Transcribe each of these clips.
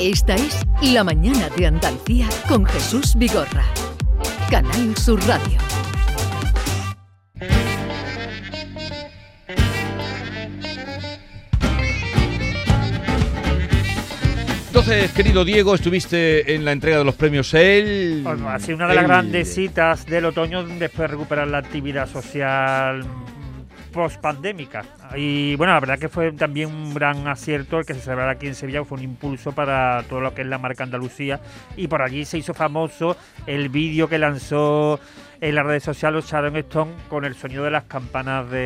Esta es La Mañana de Andalucía con Jesús Vigorra. Canal Sur Radio. Entonces, querido Diego, estuviste en la entrega de los premios EL. Bueno, ha sido una de las El- grandes citas del otoño después de recuperar la actividad social post pandémica. Y bueno, la verdad que fue también un gran acierto el que se celebrara aquí en Sevilla, fue un impulso para todo lo que es la marca Andalucía. Y por allí se hizo famoso el vídeo que lanzó en las redes sociales Sharon Stone con el sonido de las campanas de,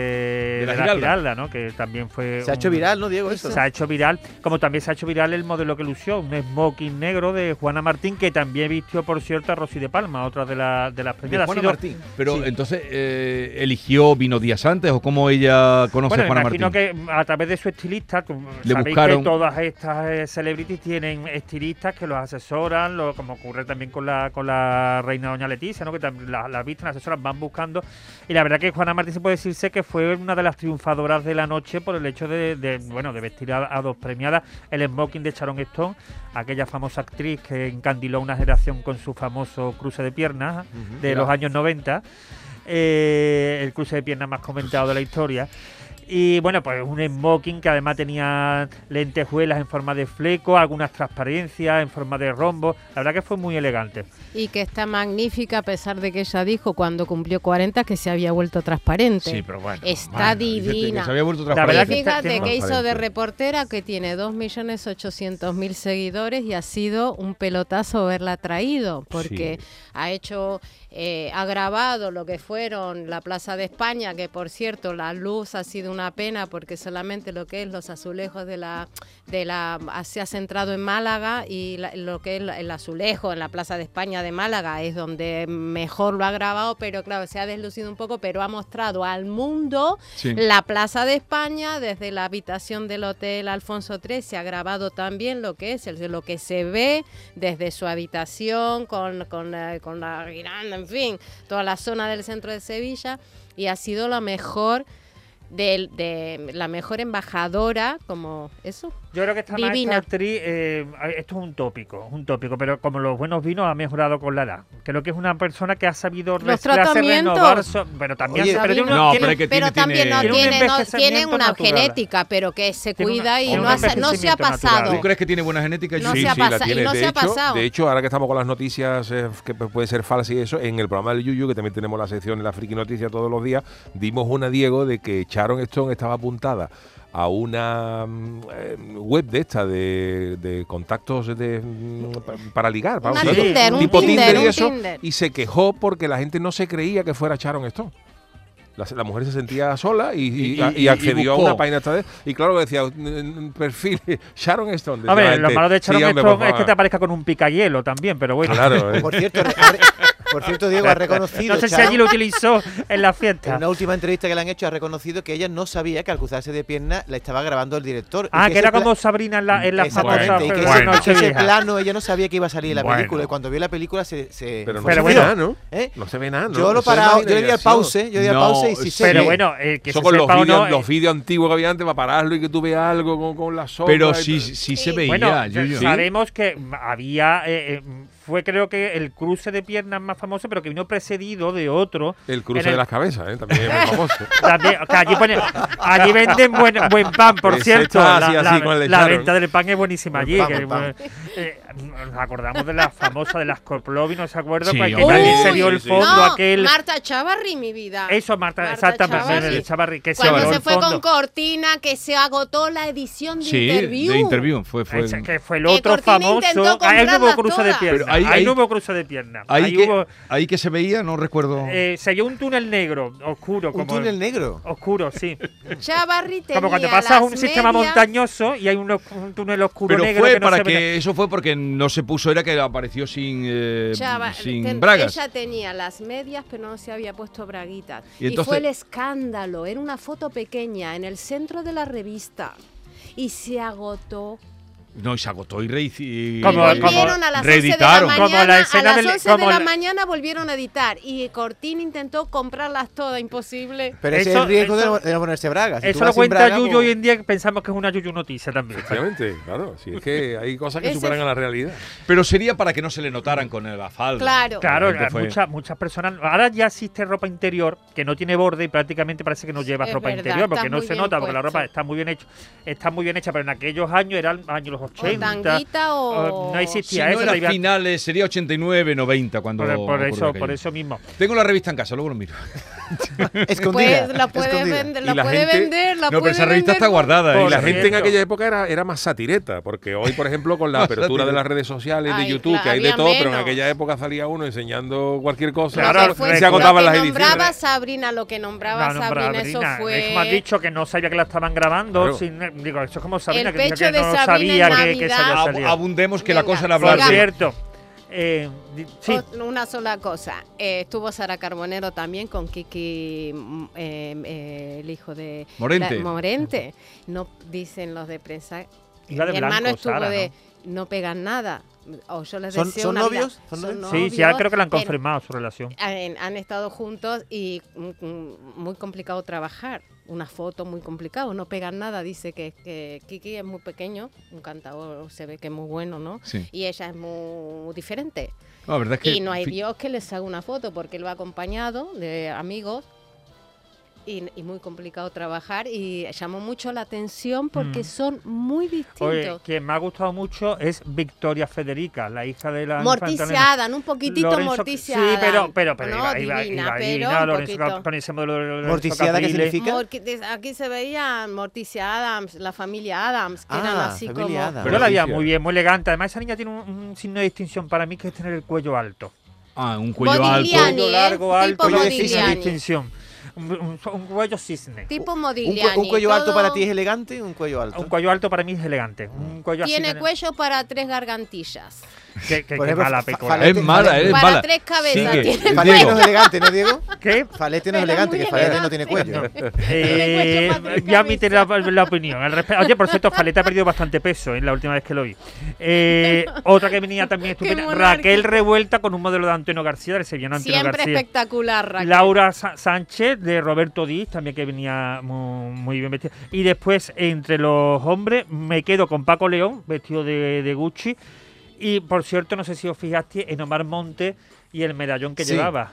De la de la Giralda. Giralda, ¿no? Que también fue. Se ha hecho viral, ¿no, Diego? Eso. se ha hecho viral, como también se ha hecho viral el modelo que lució, un smoking negro de Juana Martín, que también vistió, por cierto, a Rosy de Palma, otra de, la- de las premiadas. Juana sido- Martín. Pero sí. entonces, eh, ¿eligió vino días antes o cómo ella conoce Bueno, a Juana imagino Martín? que a través de su estilista, como Le sabéis buscaron- que todas estas eh, celebrities tienen estilistas que los asesoran, lo- como ocurre también con la, con la reina doña Leticia, ¿no? que tam- la- las visten, las asesoran, van buscando. Y la verdad que Juana Martín se puede decirse que fue una de las triunfadoras de la noche por el hecho de, de, bueno, de vestir a, a dos premiadas, el smoking de Sharon Stone, aquella famosa actriz que encandiló una generación con su famoso cruce de piernas de los años 90, eh, el cruce de piernas más comentado de la historia. Y bueno, pues un smoking que además tenía lentejuelas en forma de fleco, algunas transparencias en forma de rombo. La verdad que fue muy elegante. Y que está magnífica a pesar de que ella dijo cuando cumplió 40 que se había vuelto transparente. Sí, pero bueno. Está que divina. Se había vuelto La Y verdad transparente. que está- fíjate tiene que hizo de reportera que tiene 2.800.000 seguidores y ha sido un pelotazo haberla traído porque Sí. ha hecho, eh, ha grabado lo que fueron la Plaza de España, que por cierto la luz ha sido una pena porque solamente lo que es los azulejos de la, de la se ha centrado en Málaga y la- lo que es el azulejo en la Plaza de España de Málaga es donde mejor lo ha grabado, pero claro, se ha deslucido un poco, pero ha mostrado al mundo Sí. la Plaza de España, desde la habitación del Hotel Alfonso XIII, se ha grabado también lo que es, el- lo que se ve desde su habitación, con, con, la- con la guiranda, en fin, toda la zona del centro de Sevilla, y ha sido la mejor, de, la mejor embajadora, como eso, Yo creo que esta, Divina. actriz, eh, esto es un tópico, un tópico, pero como los buenos vinos ha mejorado con la edad. Creo que es una persona que ha sabido Los reciclarse, tratamientos. renovar, pero también Oye, se- pero tiene Sabina. una- No, tiene- pero es que tiene- pero también no tiene- Tiene un tiene, no, tiene una natural. genética, pero que se una- cuida y no, ha- no se ha pasado. natural. ¿Tú crees que tiene buena genética? No Yuyu? se ha sí, la tiene. no de, se ha hecho, pasado. de hecho, ahora que estamos con las noticias eh, que puede ser falsas y eso, en el programa del Yuyu, que también tenemos la sección en la Friki Noticias todos los días, dimos una, Diego, de que Sharon Stone estaba apuntada a una mm, eh, web de esta, de, de contactos de, mm, pa- para ligar, para Una Sí. Tinder, un tipo Tinder, Tinder y un eso, Tinder. y se quejó porque la gente no se creía que fuera Sharon Stone. La, la mujer se sentía sola y, y- Y- y- y y accedió a una página esta vez. Y claro, decía, "Mm, perfil Sharon Stone. A ver, lo malo de Sharon "Sí, hombre, Stone es que te favor". aparezca con un picayelo también, pero bueno. Claro, eh. Por cierto, por cierto, Diego ha reconocido No sé si allí lo utilizó en la en fiesta. una última entrevista que le han hecho, ha reconocido que ella no sabía que al cruzarse de pierna la estaba grabando el director. y Ah, que era como Sabrina en la, en la famosa y que ese, Noche ese plano ella no sabía que iba a salir en la Bueno. película y cuando vio la película se, se Pero no Pero se bueno, ve nada, ¿no? ¿Eh? No se ve nada, ¿no? Yo lo parado, yo le di al pause, yo le di al pause y sí se Pero bueno, eh, que Eso se con los sepa o vídeos, no, los eh, vídeos antiguos que había antes para pararlo y que tú veas algo con, con la sombra. Pero sí, sí se veía, Bueno, sabemos que había, fue creo que el cruce de piernas más famoso, pero que vino precedido de otro. El cruce el- de las cabezas, ¿eh? también es muy famoso. También, que allí, pone- allí venden buen, buen pan, por Ese cierto. está La, así, así, la- con el de la venta del pan es buenísima Buen allí. pan, que, pan. eh, nos acordamos de la famosa de las Corplovi, ¿no se acuerda? Sí, Pues que también se dio el fondo no, aquel. Marta Chavarri, mi vida. Eso, Marta, Marta exactamente, Chavarri. el Chavarri, que se Cuando dio se el fue fondo. con Cortina, que se agotó la edición de Sí, interview. de interview. Fue, fue que fue el otro famoso. no hubo comprarlas cruce de todas. pierna. Pero ahí- ahí, ahí- no hubo cruce de pierna. ahí, Ahí que, hubo. ahí que se veía, no recuerdo. Eh, se halló un túnel negro, oscuro. Un como túnel negro. Oscuro, sí. Chavarri tenía Como cuando pasas las un sistema medias- montañoso y hay un, un túnel oscuro pero negro fue que no para se ve que eso fue porque no se puso era que apareció sin eh, Chava- sin ten- bragas Ella tenía las medias, pero no se había puesto braguitas. Y Y, entonces- fue el escándalo. Era una foto pequeña en el centro de la revista. Y se agotó No, y se agotó y, rehici- y- Como- y volvieron a las 11 de la reeditaron. mañana, Como la escena a las del- 11 como de la la- mañana volvieron a editar y Cortín intentó comprarlas todas, imposible. Pero ese es Eso- el riesgo de eso- no, de no ponerse bragas. Si Eso lo cuenta braga, Yuyo pues- hoy en día que pensamos que es una Yuyu noticia también. Efectivamente, claro. Si es que hay cosas que superan a la realidad. Pero sería para que no se le notaran con el falda. Claro. Claro, La muchas, muchas personas. Ahora ya existe ropa interior que no tiene borde y prácticamente parece que no lleva Es ropa verdad, interior porque no se nota, porque la ropa está muy bien hecha. Está muy bien hecha, pero en aquellos años eran años los O 80. tanguita o... o no Si existía no eso. era finales, sería 89, 90 cuando por, por eso, aquello. por eso mismo. Tengo la revista en casa, luego lo miro. Escondida. Pues la puede escondida. vender, la, la puede gente- vender, la no, pero puede esa revista vender está guardada. por. Y la gente en aquella época era, era más satireta, porque hoy, por ejemplo, con la Más apertura de las redes sociales, de Ay, YouTube, claro, que hay de todo, pero en menos. aquella época salía uno enseñando cualquier cosa. Lo Claro, que fue- se lo agotaban que las ediciones. nombraba Sabrina, lo que nombraba No, no, Sabrina, Sabrina, eso fue... Es como has dicho que no sabía que la estaban grabando. Claro. sin- digo, eso es como Sabrina, El que que de no Sabrina sabía que, que se Navidad. había Ab- salido. abundemos que la cosa era hablar Por cierto. eh, sí, Una sola cosa. Eh, estuvo Sara Carbonero también con Kiki, mm, eh, eh, el hijo de Morente. la- Morente. No dicen los de prensa. Iba de Mi hermano estuvo Sara, de no pegan nada. O yo les ¿Son- deseo son novios? ¿Son novios? sí, sí, ya creo que la han confirmado su relación. Han, han estado juntos y muy complicado trabajar. Una foto muy complicado, no pegan nada. Dice que, que Kiki es muy pequeño, un cantador se ve que es muy bueno, ¿no? Sí. Y ella es muy diferente. No, la verdad es que... Y no hay Dios que les haga una foto porque él va acompañado de amigos y, y muy complicado trabajar y llamó mucho la atención porque Mm. son muy Oye, distintos. quien me ha gustado mucho es Victoria Federica, la hija de la infanta Elena. Morticia Adam, un poquitito Lorenzo- Morticia Sí, pero, pero, pero No, iba, divina, iba pero divina, un Lorenzo poquito. Cap- con ese modelo de Lorenzo ¿Morticiada qué significa? Aquí se veía Morticia Adams, la familia Adams, que eran Ah, así familia como... Addams. Yo la veía muy bien, muy elegante. Además, esa niña tiene un, un signo de distinción para mí que es tener el cuello alto. Ah, un cuello Modigliani, alto. Cuello ¿eh? largo, alto, Tipo de distinción. Un, cuello cisne. Tipo ¿Un, Modigliani. un cuello alto para ti es elegante? ¿Un cuello alto? Un cuello alto para mí es elegante. Un cuello así Tiene cuello para tres gargantillas. Que, que- Por que ejemplo, mala. Falete- Es mala, es Para mala. tres cabezas Sigue. tiene. Falete no es elegante, ¿no, Diego? ¿Qué? Falete no es elegante, que Falete no tiene cuello. Eh, para ya mi la, la opinión. al respe- Oye, por cierto, Faleta ha perdido bastante peso en la última vez que lo vi. Eh, otra que venía también estupenda. Raquel Revuelta con un modelo de Antonio García, del sevillano Antonio Siempre García. espectacular, Raquel. Laura Sa- Sánchez de Roberto Díaz, también que venía muy, muy bien vestida. Y después, entre los hombres, me quedo con Paco León, vestido de, de Gucci. Y por cierto, no sé si os fijaste en Omar Monte y el medallón que Sí. llevaba.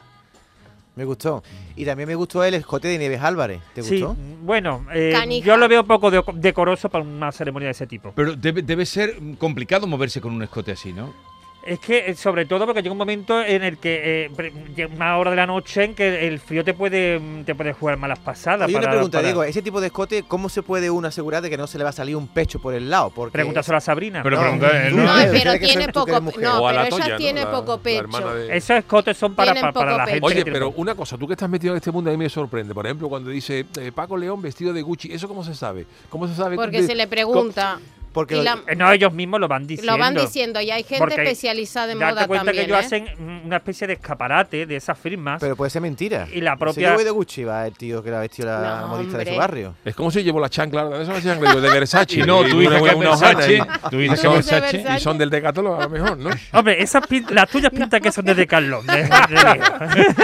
Me gustó. Y también me gustó el escote de Nieves Álvarez. ¿Te Sí, gustó? bueno, eh, yo lo veo poco de- decoroso para una ceremonia de ese tipo. Pero debe, debe ser complicado moverse con un escote así, ¿no? Es que, eh, sobre todo, porque llega un momento en el que, eh, una hora de la noche en que el frío te puede, mm, te puede jugar malas pasadas. Oye, una pregunta, para- Diego. ¿Ese tipo de escote, cómo se puede uno asegurar de que no se le va a salir un pecho por el lado? Porque Pregúntaselo a Sabrina. Pero No, tú no- No, Eh, pero tiene poco. No, pero la ella tiene poco pecho. de- Esos escotes son para, para la gente. Oye, pero una cosa, tú que estás metido en este mundo a mí me sorprende. Por ejemplo, cuando dice eh, Paco León vestido de Gucci, ¿eso cómo se sabe? ¿Cómo se sabe? Porque de- se le pregunta. Porque y lo- la- Eh, No, ellos mismos lo van diciendo. lo van diciendo y hay gente Porque especializada en Date moda cuenta también. que ellos ¿eh? hacen una especie de escaparate de esas firmas. Pero puede ser mentira. Y la Si propia- yo voy de Gucci, va el tío que la vestió la No, modista de su hombre. barrio. Es como si llevo la chancla, ¿dónde son las chanclas? Yo, de Versace. Y no, tú dices que y- Tú dices que Versace. Y son del Decathlon a lo mejor, ¿no? Hombre, esas pin- las tuyas pintan que son de Decathlon. de- de-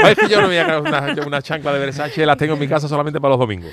No, es que yo no voy a una, una chancla de Versace, las tengo en mi casa solamente para los domingos.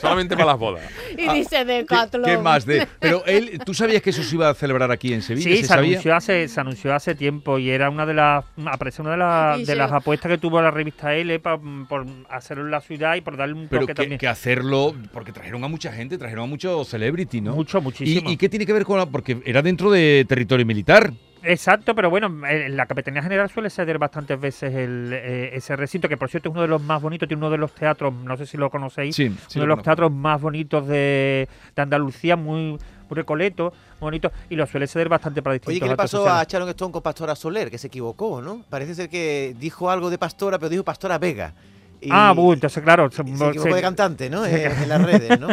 solamente para las bodas. Y dice ¿Qué, Decathlon. qué más de.? Pero él, ¿tú sabías que eso se iba a celebrar aquí en Sevilla? Sí, ¿Se anunció, hace, se anunció hace tiempo y era una de las apareció una de, las- de las apuestas que tuvo la revista L pa- por hacerlo en la ciudad y por darle un Pero toque que, también. que hacerlo, porque trajeron a mucha gente, trajeron a muchos celebrity, ¿no? Mucho, muchísimo. ¿Y, y qué tiene que ver con la.? Porque era dentro de territorio militar. Exacto, pero bueno, la Capitanía General suele ceder bastantes veces el, eh, ese recinto, que por cierto es uno de los más bonitos, tiene uno de los teatros, no sé si lo conocéis, Sí, sí uno lo de los conozco. teatros más bonitos de, de Andalucía, muy, muy recoleto, muy bonito, y lo suele ceder bastante para distintos Oye, ¿qué le pasó sociales. a Sharon Stone con Pastora Soler? Que se equivocó, ¿no? Parece ser que dijo algo de Pastora, pero dijo Pastora Vega. Y ah, bu, entonces claro. se- se se- equivocó de cantante, ¿no? En, en las redes, ¿no?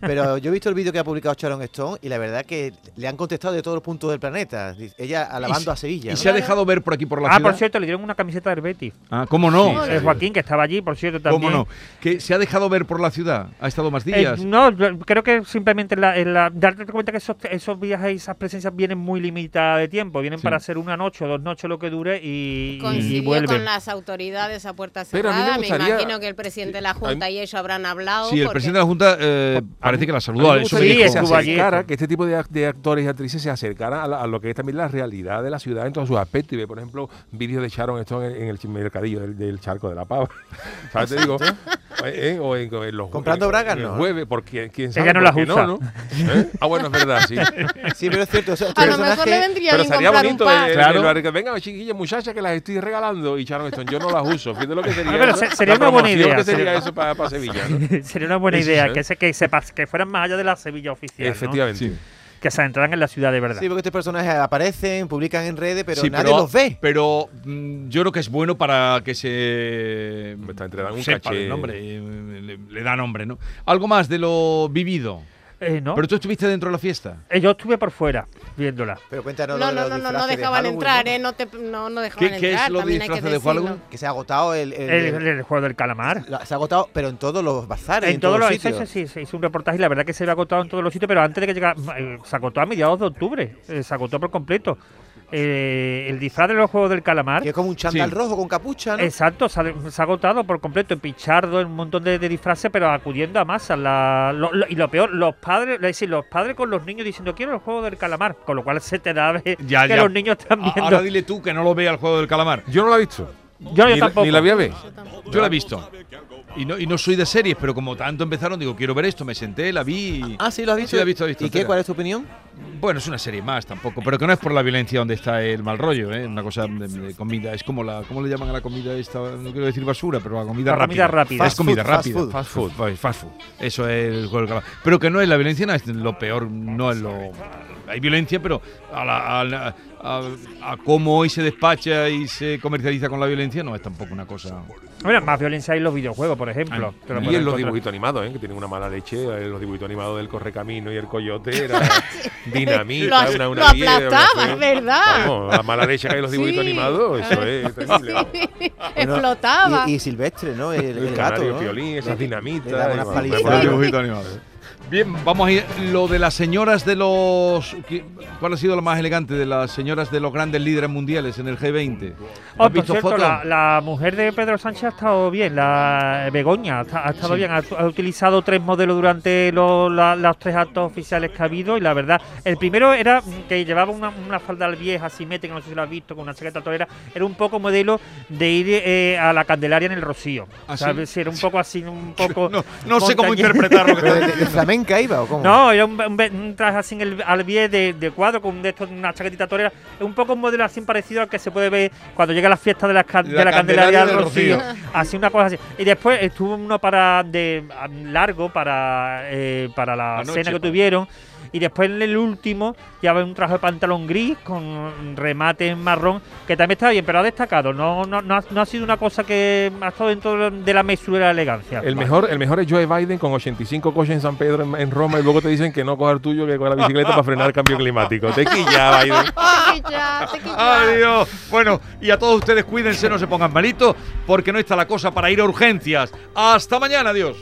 Pero yo he visto el vídeo que ha publicado Sharon Stone y la verdad que le han contestado de todos los puntos del planeta. Ella alabando Y- a Sevilla. Y ¿no? se ha dejado ver por aquí por la ah, ciudad. por cierto, le dieron una camiseta del Betis. Ah, ¿cómo no? Sí, Eh, Joaquín, que estaba allí, por cierto, también. ¿Cómo no? Que se ha dejado ver por la ciudad. Ha estado más Eh, días. no, yo creo que simplemente en la, en la- darte cuenta que esos, esos viajes y esas presencias vienen muy limitadas de tiempo, vienen Sí. para ser una noche o dos noches lo que dure y, y Coincidió vuelven. con las autoridades a puerta Pero a mí cerrada. Me, gustaría- imagino que el presidente de la Junta y ellos habrán hablado. Sí, el porque- presidente de la Junta eh, parece que la A saludó. mí me Eso gustaría me Sí, que dijo. se acercara, que este tipo de, ac- de actores y actrices se acercaran a, la- a lo que es también la realidad de la ciudad en todos sus aspectos. Y ve, por ejemplo, vídeos de Sharon Stone en, en el mercadillo del, del charco de la pava. ¿Sabes? Te digo. Eh, O en, en los Comprando en- bragas, en ¿no? jueves, porque quién sabe. Ella no las usa. No, ¿no? ¿Eh? Ah, bueno, es verdad, sí. Sí, pero es cierto. Este A lo mejor le vendría Pero sería bonito el, el- Claro. el- venga, chiquillas, muchachas, que las estoy regalando. Y Sharon Stone, yo no las uso. Fíjate lo que sería. Ah, pero eso. se- sería una buena idea, que sería eso para Sevilla, ¿no? Sería una buena idea sí. que, se, que, se pas- que fueran más allá de la Sevilla oficial. ¿no? Efectivamente. Sí. Que se entraran en la ciudad de verdad. Sí, porque estos personajes aparecen, publican en redes, pero Sí, nadie los ve. Pero mm, yo creo que es bueno para que se. Está entre un sepa caché. el nombre, le, le da nombre, ¿no? Algo más de lo vivido. Eh, ¿no? Pero tú estuviste dentro de la fiesta. Eh, yo estuve por fuera viéndola. Pero cuéntanos No, lo no, no, no, no de dejaban entrar, ¿no? ¿eh? No, te, no, no dejaban ¿Qué, qué entrar. es lo de también hay que disfraces de. Halloween? Que se ha agotado el, el- El, el- el juego del calamar. la- se ha agotado, pero en todos los bazares, en, En todos todos los los sitios. sí, sí, se hizo un reportaje y la verdad que se había agotado en todos los sitios, pero antes de que llegara, eh, se agotó a mediados de octubre, eh, se agotó por completo. Eh, el disfraz de los juegos del calamar, Que es como un chándal Sí. rojo con capucha, ¿no? exacto, se ha, se ha agotado por completo, en pichardo, en un montón de, de disfraces, pero acudiendo a masas. La- lo- lo- y lo peor, los padres, es decir, los padres con los niños diciendo quiero el juego del calamar, con lo cual se te da a ver Ya, que ya. los niños están viendo. Ahora dile tú que no lo vea el juego del calamar. Yo no la he visto. yo, yo ni, la- tampoco. ni la voy a ver. Yo la he visto. Y no, y no soy de series, pero como tanto empezaron, digo, quiero ver esto, me senté, la vi. y- Ah, sí, lo has visto. Sí, la he visto, la he visto ¿Y qué? ¿Cuál es tu opinión? Bueno, es una serie más tampoco, pero que no es por la violencia donde está el mal rollo, ¿eh? Una cosa de, de comida, es como la, ¿cómo le llaman a la comida esta? No quiero decir basura, pero la comida La rápida. comida rápida. Es Fast comida food, fast rápida. food. Fast food. fast- fast food. Eso es el juego del calamar. Pero que no es la violencia, no es lo peor, no es lo... Hay violencia, pero a, la- a la- a- a cómo hoy se despacha y se comercializa con la violencia no es tampoco una cosa... Bueno, más violencia hay en los videojuegos, por ejemplo. Ah, lo Y en los dibujitos animados, ¿eh? que tienen una mala leche, eh, los dibujitos animados del Correcamino y el Coyote, era dinamita, Lo- una, una lo aplastaba, es verdad. Vamos, la mala leche que hay en los dibujitos Sí. animados, eso es terrible. Bueno, Explotaba. Y, y Silvestre, ¿no? El, El, el gato, canario ¿no? piolín, esas dinamitas. unas palizas. por Los dibujitos animados. Bien, vamos a ir. Lo de las señoras de los. ¿qué- ¿Cuál ha sido lo más elegante de las señoras de los grandes líderes mundiales en el G20? Oh, ¿Has por visto cierto, la, la mujer de Pedro Sánchez ha estado bien, la Begoña, ha, esta- ha estado Sí. bien, ha, ha utilizado tres modelos durante lo- la- los tres actos oficiales que ha habido y la verdad, el primero era que llevaba una, una falda vieja, asimétrica, no sé si lo has visto, con una chaqueta torera, era un poco modelo de ir eh, a la Candelaria en el Rocío, ¿Ah? ¿sabes? Sí, era un poco así, un poco... No, no sé cómo interpretarlo. ¿Pero de, de flamenca iba o cómo? No, era un, un, un traje así en el, al pie de, de cuadro con de estos, una chaquetita torera. Es un poco un modelo así parecido al que se puede ver cuando llega la fiesta de la, de la Candelaria del Rocío. Rocío. Así una cosa así. Y después estuvo uno para de largo para eh, para la Anoche, cena que pa. Y después en el último llevaba un traje de pantalón gris con remate en marrón, que también está bien, pero ha destacado. No, no, no, ha, no ha sido una cosa que ha estado dentro de la mesura de la elegancia. El mejor, el mejor es Joe Biden con 85 coches en San Pedro, en, en Roma, y luego te dicen que no coja el tuyo, que coja la bicicleta para frenar el cambio climático. Te quilla, Biden. Te quilla, te quilla. Adiós. Bueno, y a todos ustedes cuídense, no se pongan malitos, porque no está la cosa para ir a urgencias. Hasta mañana, adiós.